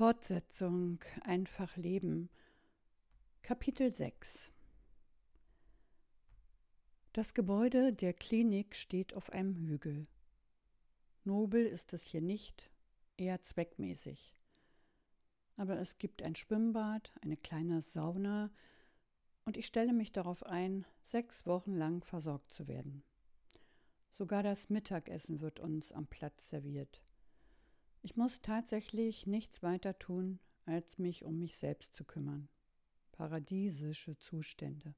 Fortsetzung Einfach Leben Kapitel 6 Das Gebäude der Klinik steht auf einem Hügel. Nobel ist es hier nicht, eher zweckmäßig. Aber es gibt ein Schwimmbad, eine kleine Sauna, und ich stelle mich darauf ein, sechs Wochen lang versorgt zu werden. Sogar das Mittagessen wird uns am Platz serviert. Ich muss tatsächlich nichts weiter tun, als mich um mich selbst zu kümmern. Paradiesische Zustände.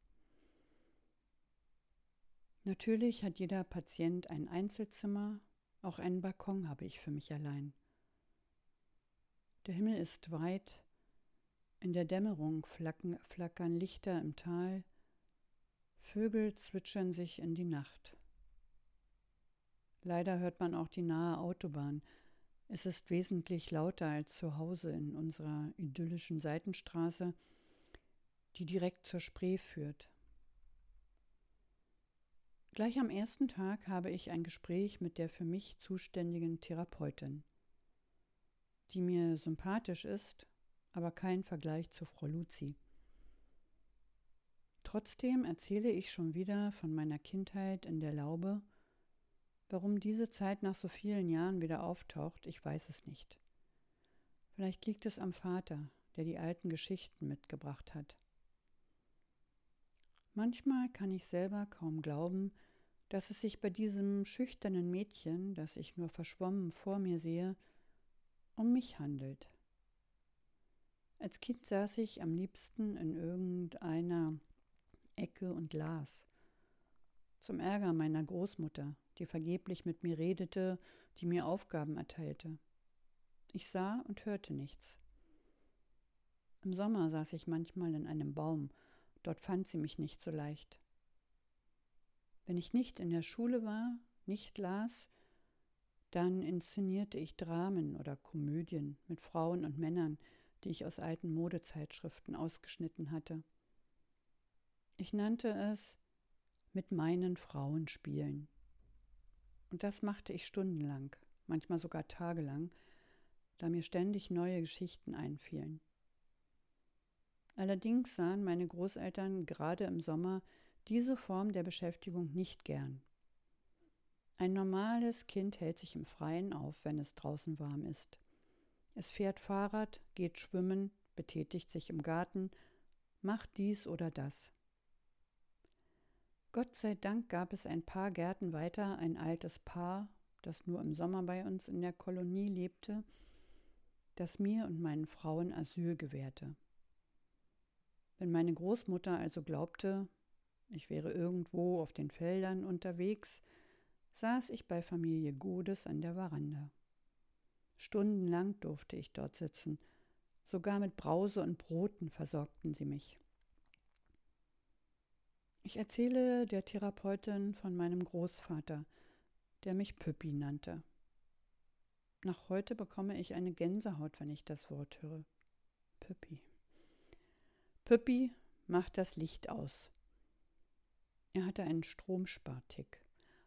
Natürlich hat jeder Patient ein Einzelzimmer, auch einen Balkon habe ich für mich allein. Der Himmel ist weit, in der Dämmerung flacken, flackern Lichter im Tal, Vögel zwitschern sich in die Nacht. Leider hört man auch die nahe Autobahn, es ist wesentlich lauter als zu Hause in unserer idyllischen Seitenstraße, die direkt zur Spree führt. Gleich am ersten Tag habe ich ein Gespräch mit der für mich zuständigen Therapeutin, die mir sympathisch ist, aber kein Vergleich zu Frau Luzi. Trotzdem erzähle ich schon wieder von meiner Kindheit in der Laube Warum diese Zeit nach so vielen Jahren wieder auftaucht, ich weiß es nicht. Vielleicht liegt es am Vater, der die alten Geschichten mitgebracht hat. Manchmal kann ich selber kaum glauben, dass es sich bei diesem schüchternen Mädchen, das ich nur verschwommen vor mir sehe, um mich handelt. Als Kind saß ich am liebsten in irgendeiner Ecke und las. Zum Ärger meiner Großmutter, die vergeblich mit mir redete, die mir Aufgaben erteilte. Ich sah und hörte nichts. Im Sommer saß ich manchmal in einem Baum, dort fand sie mich nicht so leicht. Wenn ich nicht in der Schule war, nicht las, dann inszenierte ich Dramen oder Komödien mit Frauen und Männern, die ich aus alten Modezeitschriften ausgeschnitten hatte. Ich nannte es mit meinen Frauen spielen. Und das machte ich stundenlang, manchmal sogar tagelang, da mir ständig neue Geschichten einfielen. Allerdings sahen meine Großeltern gerade im Sommer diese Form der Beschäftigung nicht gern. Ein normales Kind hält sich im Freien auf, wenn es draußen warm ist. Es fährt Fahrrad, geht schwimmen, betätigt sich im Garten, macht dies oder das. Gott sei Dank gab es ein paar Gärten weiter ein altes Paar, das nur im Sommer bei uns in der Kolonie lebte, das mir und meinen Frauen Asyl gewährte. Wenn meine Großmutter also glaubte, ich wäre irgendwo auf den Feldern unterwegs, saß ich bei Familie Godes an der Veranda. Stundenlang durfte ich dort sitzen, sogar mit Brause und Broten versorgten sie mich. Ich erzähle der Therapeutin von meinem Großvater, der mich Püppi nannte. Nach heute bekomme ich eine Gänsehaut, wenn ich das Wort höre. Püppi. Püppi macht das Licht aus. Er hatte einen Stromspartick.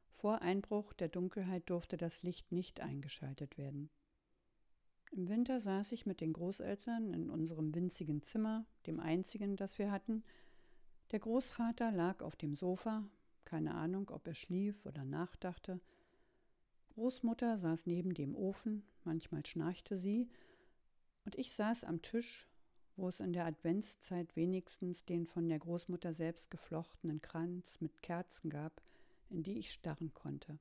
Vor Einbruch der Dunkelheit durfte das Licht nicht eingeschaltet werden. Im Winter saß ich mit den Großeltern in unserem winzigen Zimmer, dem einzigen, das wir hatten, der Großvater lag auf dem Sofa, keine Ahnung, ob er schlief oder nachdachte. Großmutter saß neben dem Ofen, manchmal schnarchte sie, und ich saß am Tisch, wo es in der Adventszeit wenigstens den von der Großmutter selbst geflochtenen Kranz mit Kerzen gab, in die ich starren konnte.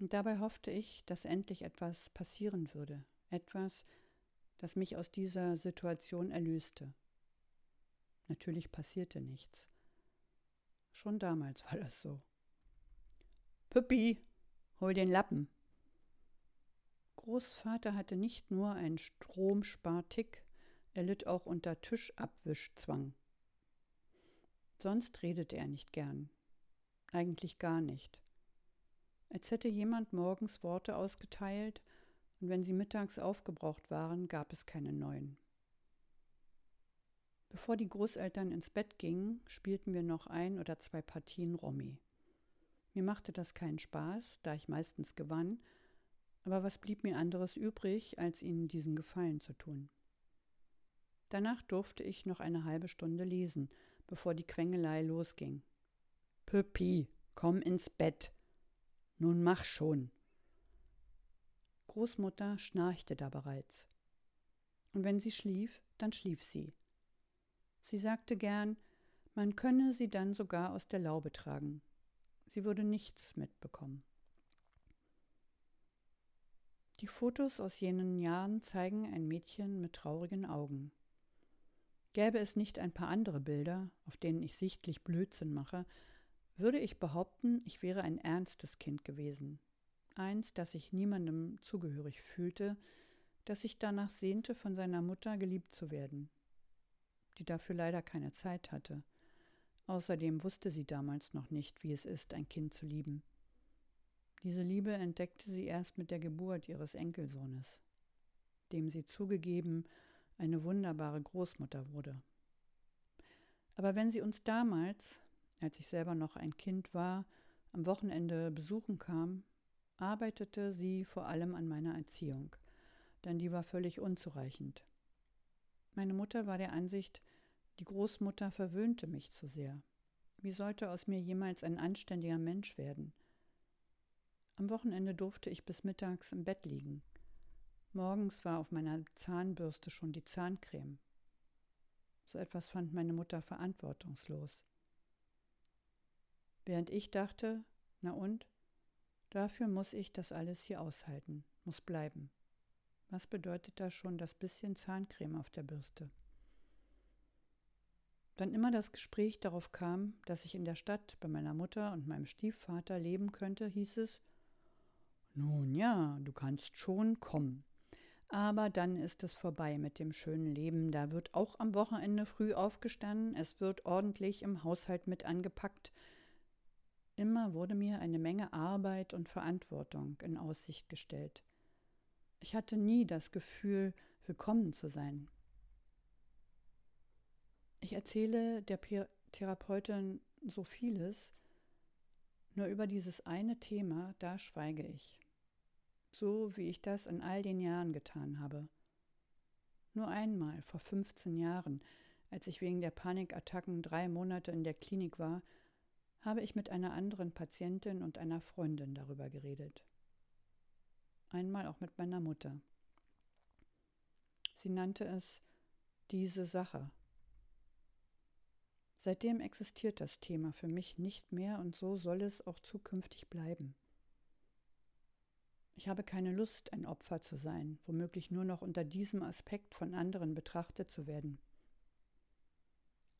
Und dabei hoffte ich, dass endlich etwas passieren würde, etwas, das mich aus dieser Situation erlöste. Natürlich passierte nichts. Schon damals war das so. Püppi, hol den Lappen. Großvater hatte nicht nur einen Stromspartick, er litt auch unter Tischabwischzwang. Sonst redete er nicht gern. Eigentlich gar nicht. Als hätte jemand morgens Worte ausgeteilt, und wenn sie mittags aufgebraucht waren, gab es keine neuen. Bevor die Großeltern ins Bett gingen, spielten wir noch ein oder zwei Partien Romy. Mir machte das keinen Spaß, da ich meistens gewann, Aber was blieb mir anderes übrig, als ihnen diesen Gefallen zu tun? Danach durfte ich noch eine halbe Stunde lesen, bevor die Quengelei losging. Püppi, komm ins Bett. Nun mach schon. Großmutter schnarchte da bereits. Und wenn sie schlief, dann schlief sie. Sie sagte gern, man könne sie dann sogar aus der Laube tragen. Sie würde nichts mitbekommen. Die Fotos aus jenen Jahren zeigen ein Mädchen mit traurigen Augen. Gäbe es nicht ein paar andere Bilder, auf denen ich sichtlich Blödsinn mache, würde ich behaupten, ich wäre ein ernstes Kind gewesen. Eins, das sich niemandem zugehörig fühlte, das sich danach sehnte, von seiner Mutter geliebt zu werden, die dafür leider keine Zeit hatte. Außerdem wusste sie damals noch nicht, wie es ist, ein Kind zu lieben. Diese Liebe entdeckte sie erst mit der Geburt ihres Enkelsohnes, dem sie zugegeben eine wunderbare Großmutter wurde. Aber wenn sie uns damals, als ich selber noch ein Kind war, am Wochenende besuchen kam, arbeitete sie vor allem an meiner Erziehung, denn die war völlig unzureichend. Meine Mutter war der Ansicht, die Großmutter verwöhnte mich zu sehr. Wie sollte aus mir jemals ein anständiger Mensch werden? Am Wochenende durfte ich bis mittags im Bett liegen. Morgens war auf meiner Zahnbürste schon die Zahncreme. So etwas fand meine Mutter verantwortungslos. Während ich dachte, na und? Dafür muss ich das alles hier aushalten, muss bleiben. Was bedeutet da schon das bisschen Zahncreme auf der Bürste? Wann immer das Gespräch darauf kam, dass ich in der Stadt bei meiner Mutter und meinem Stiefvater leben könnte, hieß es, nun ja, du kannst schon kommen. Aber dann ist es vorbei mit dem schönen Leben. Da wird auch am Wochenende früh aufgestanden, es wird ordentlich im Haushalt mit angepackt. Immer wurde mir eine Menge Arbeit und Verantwortung in Aussicht gestellt. Ich hatte nie das Gefühl, willkommen zu sein. Ich erzähle der Therapeutin so vieles, nur über dieses eine Thema, da schweige ich so wie ich das in all den Jahren getan habe. Nur einmal, vor 15 Jahren, als ich wegen der Panikattacken drei Monate in der Klinik war, habe ich mit einer anderen Patientin und einer Freundin darüber geredet. Einmal auch mit meiner Mutter. Sie nannte es diese Sache. Seitdem existiert das Thema für mich nicht mehr und so soll es auch zukünftig bleiben. Ich habe keine Lust, ein Opfer zu sein, womöglich nur noch unter diesem Aspekt von anderen betrachtet zu werden.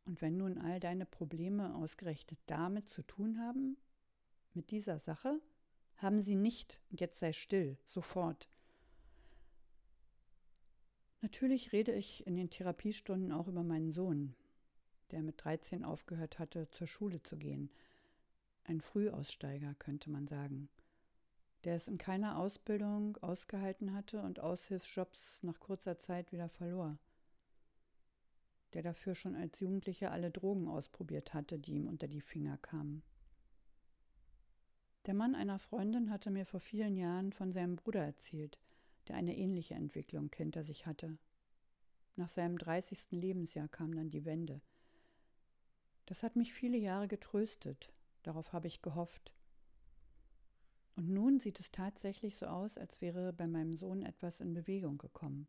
Und wenn nun all deine Probleme ausgerechnet damit zu tun haben, mit dieser Sache, haben sie nicht, und jetzt sei still, sofort. Natürlich rede ich in den Therapiestunden auch über meinen Sohn, der mit 13 aufgehört hatte, zur Schule zu gehen. Ein Frühaussteiger, könnte man sagen der es in keiner Ausbildung ausgehalten hatte und Aushilfsjobs nach kurzer Zeit wieder verlor, der dafür schon als Jugendlicher alle Drogen ausprobiert hatte, die ihm unter die Finger kamen. Der Mann einer Freundin hatte mir vor vielen Jahren von seinem Bruder erzählt, der eine ähnliche Entwicklung hinter sich hatte. Nach seinem 30. Lebensjahr kam dann die Wende. Das hat mich viele Jahre getröstet, darauf habe ich gehofft. Und nun sieht es tatsächlich so aus, als wäre bei meinem Sohn etwas in Bewegung gekommen.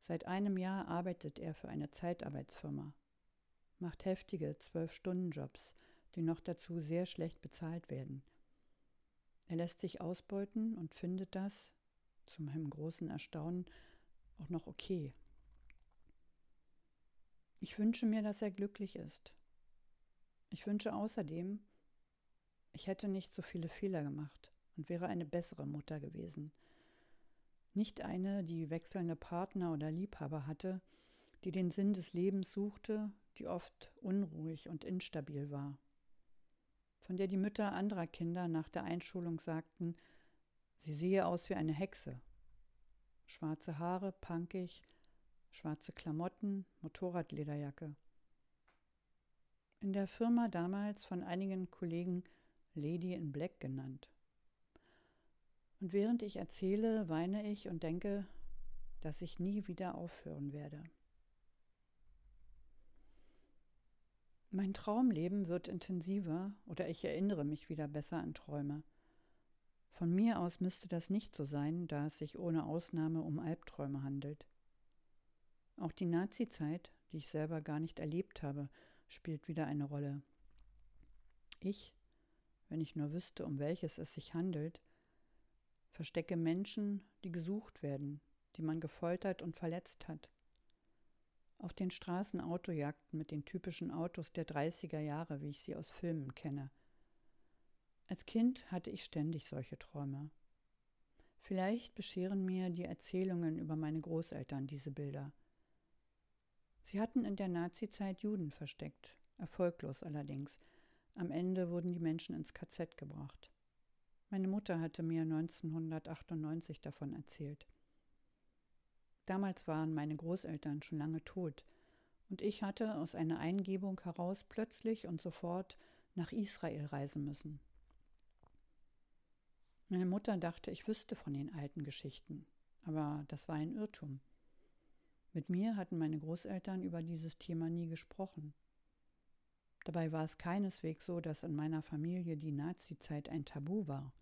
Seit einem Jahr arbeitet er für eine Zeitarbeitsfirma, macht heftige Zwölf-Stunden-Jobs, die noch dazu sehr schlecht bezahlt werden. Er lässt sich ausbeuten und findet das, zu meinem großen Erstaunen, auch noch okay. Ich wünsche mir, dass er glücklich ist. Ich wünsche außerdem, ich hätte nicht so viele Fehler gemacht und wäre eine bessere Mutter gewesen. Nicht eine, die wechselnde Partner oder Liebhaber hatte, die den Sinn des Lebens suchte, die oft unruhig und instabil war. Von der die Mütter anderer Kinder nach der Einschulung sagten, sie sehe aus wie eine Hexe. Schwarze Haare, punkig, schwarze Klamotten, Motorradlederjacke. In der Firma damals von einigen Kollegen Lady in Black genannt. Und während ich erzähle, weine ich und denke, dass ich nie wieder aufhören werde. Mein Traumleben wird intensiver oder ich erinnere mich wieder besser an Träume. Von mir aus müsste das nicht so sein, da es sich ohne Ausnahme um Albträume handelt. Auch die Nazizeit, die ich selber gar nicht erlebt habe, spielt wieder eine Rolle. Ich, wenn ich nur wüsste, um welches es sich handelt, verstecke Menschen, die gesucht werden, die man gefoltert und verletzt hat. Auf den Straßen Autojagden mit den typischen Autos der 30er Jahre, wie ich sie aus Filmen kenne. Als Kind hatte ich ständig solche Träume. Vielleicht bescheren mir die Erzählungen über meine Großeltern diese Bilder. Sie hatten in der Nazizeit Juden versteckt, erfolglos allerdings. Am Ende wurden die Menschen ins KZ gebracht. Meine Mutter hatte mir 1998 davon erzählt. Damals waren meine Großeltern schon lange tot, und ich hatte aus einer Eingebung heraus plötzlich und sofort nach Israel reisen müssen. Meine Mutter dachte, ich wüsste von den alten Geschichten, aber das war ein Irrtum. Mit mir hatten meine Großeltern über dieses Thema nie gesprochen. Dabei war es keineswegs so, dass in meiner Familie die Nazizeit ein Tabu war.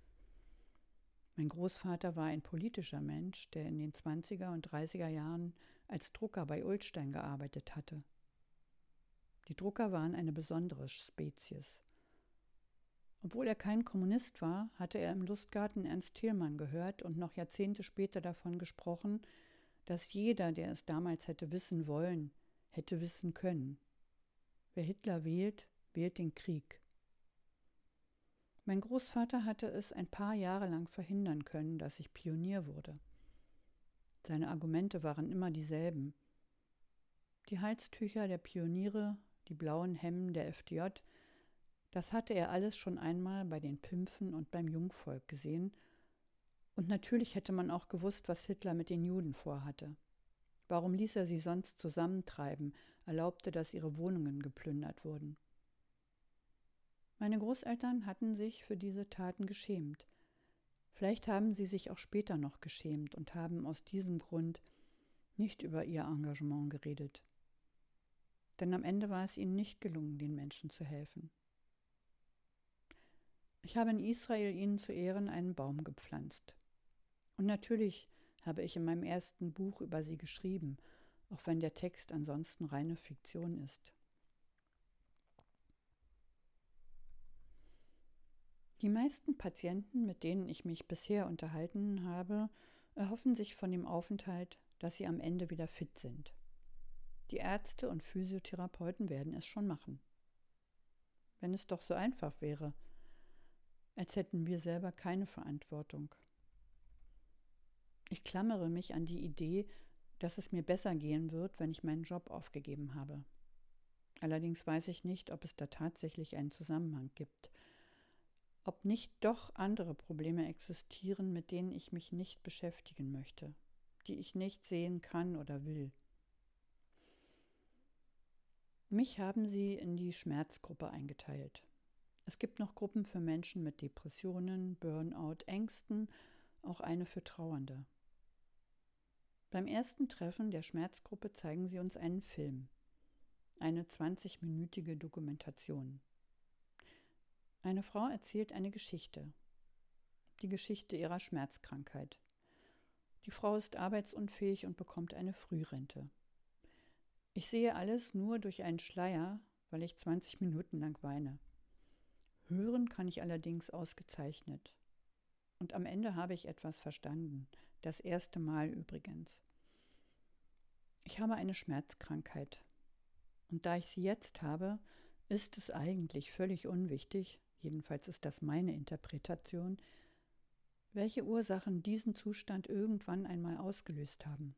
Mein Großvater war ein politischer Mensch, der in den 20er und 30er Jahren als Drucker bei Ulstein gearbeitet hatte. Die Drucker waren eine besondere Spezies. Obwohl er kein Kommunist war, hatte er im Lustgarten Ernst Thielmann gehört und noch Jahrzehnte später davon gesprochen, dass jeder, der es damals hätte wissen wollen, hätte wissen können. Wer Hitler wählt, wählt den Krieg. Mein Großvater hatte es ein paar Jahre lang verhindern können, dass ich Pionier wurde. Seine Argumente waren immer dieselben. Die Halstücher der Pioniere, die blauen Hemden der FDJ, das hatte er alles schon einmal bei den Pimpfen und beim Jungvolk gesehen, und natürlich hätte man auch gewusst, was Hitler mit den Juden vorhatte. Warum ließ er sie sonst zusammentreiben, erlaubte, dass ihre Wohnungen geplündert wurden? Meine Großeltern hatten sich für diese Taten geschämt. Vielleicht haben sie sich auch später noch geschämt und haben aus diesem Grund nicht über ihr Engagement geredet. Denn am Ende war es ihnen nicht gelungen, den Menschen zu helfen. Ich habe in Israel ihnen zu Ehren einen Baum gepflanzt. Und natürlich habe ich in meinem ersten Buch über sie geschrieben, auch wenn der Text ansonsten reine Fiktion ist. Die meisten Patienten, mit denen ich mich bisher unterhalten habe, erhoffen sich von dem Aufenthalt, dass sie am Ende wieder fit sind. Die Ärzte und Physiotherapeuten werden es schon machen. Wenn es doch so einfach wäre, als hätten wir selber keine Verantwortung. Ich klammere mich an die Idee, dass es mir besser gehen wird, wenn ich meinen Job aufgegeben habe. Allerdings weiß ich nicht, ob es da tatsächlich einen Zusammenhang gibt ob nicht doch andere Probleme existieren, mit denen ich mich nicht beschäftigen möchte, die ich nicht sehen kann oder will. Mich haben sie in die Schmerzgruppe eingeteilt. Es gibt noch Gruppen für Menschen mit Depressionen, Burnout, Ängsten, auch eine für Trauernde. Beim ersten Treffen der Schmerzgruppe zeigen sie uns einen Film, eine 20-minütige Dokumentation. Eine Frau erzählt eine Geschichte. Die Geschichte ihrer Schmerzkrankheit. Die Frau ist arbeitsunfähig und bekommt eine Frührente. Ich sehe alles nur durch einen Schleier, weil ich 20 Minuten lang weine. Hören kann ich allerdings ausgezeichnet. Und am Ende habe ich etwas verstanden. Das erste Mal übrigens. Ich habe eine Schmerzkrankheit. Und da ich sie jetzt habe, ist es eigentlich völlig unwichtig, jedenfalls ist das meine Interpretation, welche Ursachen diesen Zustand irgendwann einmal ausgelöst haben.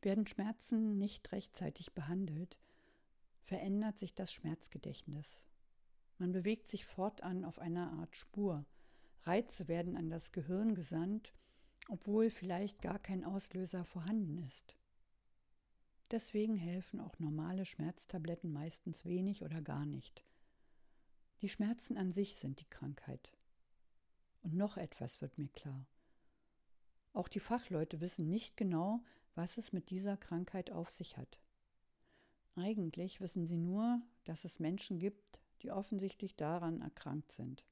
Werden Schmerzen nicht rechtzeitig behandelt, verändert sich das Schmerzgedächtnis. Man bewegt sich fortan auf einer Art Spur. Reize werden an das Gehirn gesandt, obwohl vielleicht gar kein Auslöser vorhanden ist. Deswegen helfen auch normale Schmerztabletten meistens wenig oder gar nicht. Die Schmerzen an sich sind die Krankheit. Und noch etwas wird mir klar. Auch die Fachleute wissen nicht genau, was es mit dieser Krankheit auf sich hat. Eigentlich wissen sie nur, dass es Menschen gibt, die offensichtlich daran erkrankt sind.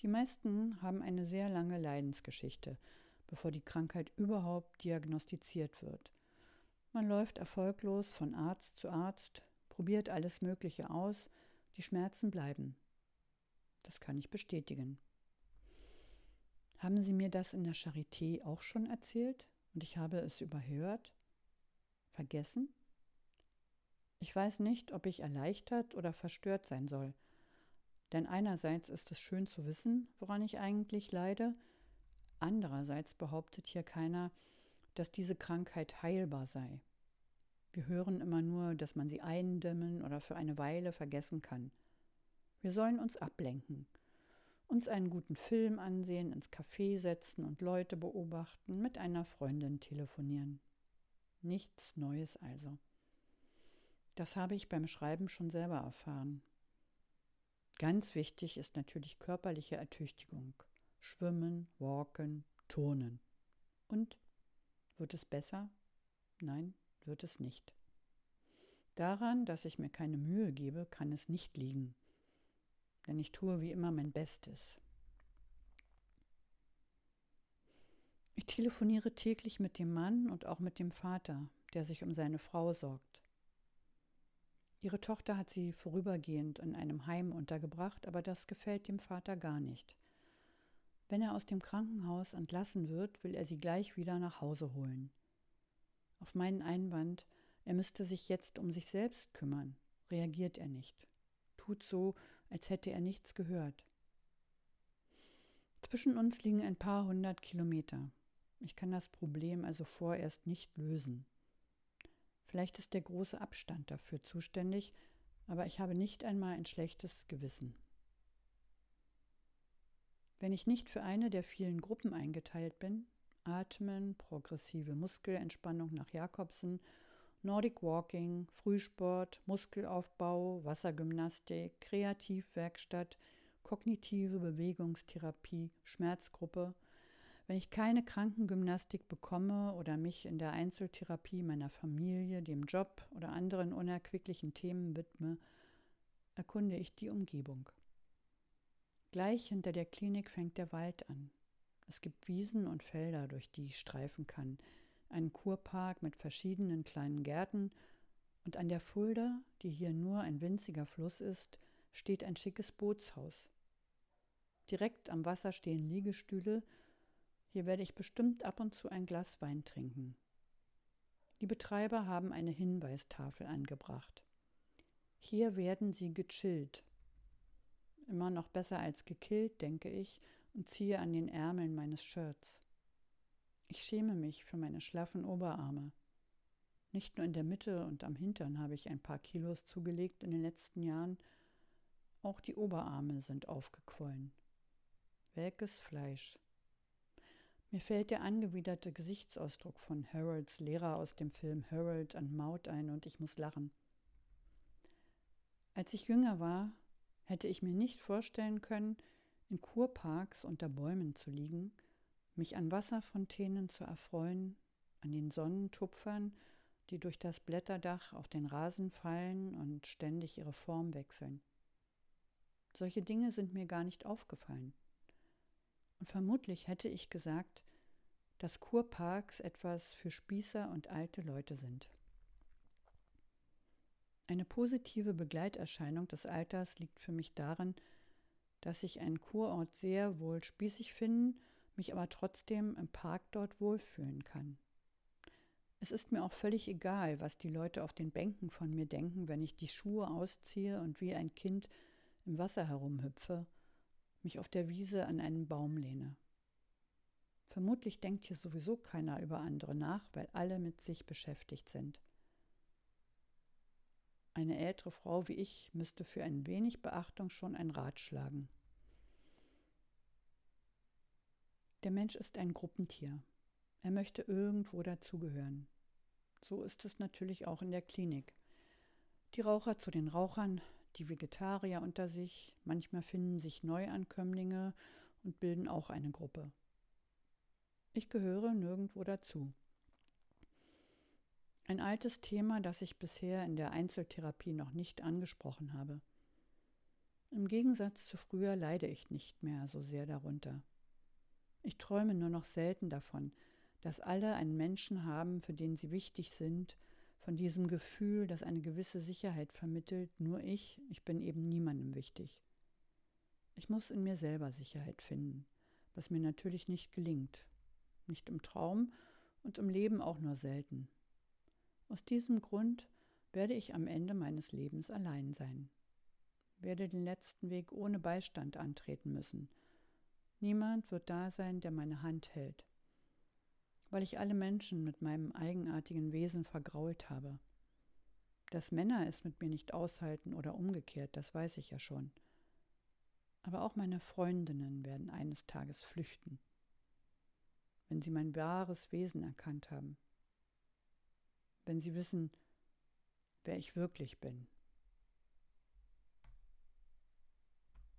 Die meisten haben eine sehr lange Leidensgeschichte, bevor die Krankheit überhaupt diagnostiziert wird. Man läuft erfolglos von Arzt zu Arzt, probiert alles Mögliche aus, die Schmerzen bleiben. Das kann ich bestätigen. Haben Sie mir das in der Charité auch schon erzählt und ich habe es überhört? Vergessen? Ich weiß nicht, ob ich erleichtert oder verstört sein soll. Denn einerseits ist es schön zu wissen, woran ich eigentlich leide, andererseits behauptet hier keiner, dass diese Krankheit heilbar sei. Wir hören immer nur, dass man sie eindämmen oder für eine Weile vergessen kann. Wir sollen uns ablenken, uns einen guten Film ansehen, ins Café setzen und Leute beobachten, mit einer Freundin telefonieren. Nichts Neues also. Das habe ich beim Schreiben schon selber erfahren. Ganz wichtig ist natürlich körperliche Ertüchtigung. Schwimmen, walken, turnen. Und wird es besser? Nein, wird es nicht. Daran, dass ich mir keine Mühe gebe, kann es nicht liegen. Denn ich tue wie immer mein Bestes. Ich telefoniere täglich mit dem Mann und auch mit dem Vater, der sich um seine Frau sorgt. Ihre Tochter hat sie vorübergehend in einem Heim untergebracht, aber das gefällt dem Vater gar nicht. Wenn er aus dem Krankenhaus entlassen wird, will er sie gleich wieder nach Hause holen. Auf meinen Einwand, er müsste sich jetzt um sich selbst kümmern, reagiert er nicht, tut so, als hätte er nichts gehört. Zwischen uns liegen ein paar hundert Kilometer. Ich kann das Problem also vorerst nicht lösen. Vielleicht ist der große Abstand dafür zuständig, aber ich habe nicht einmal ein schlechtes Gewissen. Wenn ich nicht für eine der vielen Gruppen eingeteilt bin, Atmen, progressive Muskelentspannung nach Jakobsen, Nordic Walking, Frühsport, Muskelaufbau, Wassergymnastik, Kreativwerkstatt, kognitive Bewegungstherapie, Schmerzgruppe, wenn ich keine Krankengymnastik bekomme oder mich in der Einzeltherapie meiner Familie, dem Job oder anderen unerquicklichen Themen widme, erkunde ich die Umgebung. Gleich hinter der Klinik fängt der Wald an. Es gibt Wiesen und Felder, durch die ich streifen kann, einen Kurpark mit verschiedenen kleinen Gärten, und an der Fulda, die hier nur ein winziger Fluss ist, steht ein schickes Bootshaus. Direkt am Wasser stehen Liegestühle hier werde ich bestimmt ab und zu ein Glas Wein trinken. Die Betreiber haben eine Hinweistafel angebracht. Hier werden sie gechillt. Immer noch besser als gekillt, denke ich, und ziehe an den Ärmeln meines Shirts. Ich schäme mich für meine schlaffen Oberarme. Nicht nur in der Mitte und am Hintern habe ich ein paar Kilos zugelegt in den letzten Jahren, auch die Oberarme sind aufgequollen. Welkes Fleisch. Mir fällt der angewiderte Gesichtsausdruck von Harolds Lehrer aus dem Film Harold and Maud ein und ich muss lachen. Als ich jünger war, hätte ich mir nicht vorstellen können, in Kurparks unter Bäumen zu liegen, mich an Wasserfontänen zu erfreuen, an den Sonnentupfern, die durch das Blätterdach auf den Rasen fallen und ständig ihre Form wechseln. Solche Dinge sind mir gar nicht aufgefallen. Und vermutlich hätte ich gesagt, dass Kurparks etwas für Spießer und alte Leute sind. Eine positive Begleiterscheinung des Alters liegt für mich darin, dass ich einen Kurort sehr wohl spießig finden, mich aber trotzdem im Park dort wohlfühlen kann. Es ist mir auch völlig egal, was die Leute auf den Bänken von mir denken, wenn ich die Schuhe ausziehe und wie ein Kind im Wasser herumhüpfe mich auf der Wiese an einen Baum lehne. Vermutlich denkt hier sowieso keiner über andere nach, weil alle mit sich beschäftigt sind. Eine ältere Frau wie ich müsste für ein wenig Beachtung schon ein Rat schlagen. Der Mensch ist ein Gruppentier. Er möchte irgendwo dazugehören. So ist es natürlich auch in der Klinik. Die Raucher zu den Rauchern, die Vegetarier unter sich, manchmal finden sich Neuankömmlinge und bilden auch eine Gruppe. Ich gehöre nirgendwo dazu. Ein altes Thema, das ich bisher in der Einzeltherapie noch nicht angesprochen habe. Im Gegensatz zu früher leide ich nicht mehr so sehr darunter. Ich träume nur noch selten davon, dass alle einen Menschen haben, für den sie wichtig sind, von diesem Gefühl, das eine gewisse Sicherheit vermittelt, nur ich, ich bin eben niemandem wichtig. Ich muss in mir selber Sicherheit finden, was mir natürlich nicht gelingt, nicht im Traum und im Leben auch nur selten. Aus diesem Grund werde ich am Ende meines Lebens allein sein, werde den letzten Weg ohne Beistand antreten müssen. Niemand wird da sein, der meine Hand hält, weil ich alle Menschen mit meinem eigenartigen Wesen vergrault habe. Dass Männer es mit mir nicht aushalten oder umgekehrt, das weiß ich ja schon. Aber auch meine Freundinnen werden eines Tages flüchten, wenn sie mein wahres Wesen erkannt haben, wenn sie wissen, wer ich wirklich bin.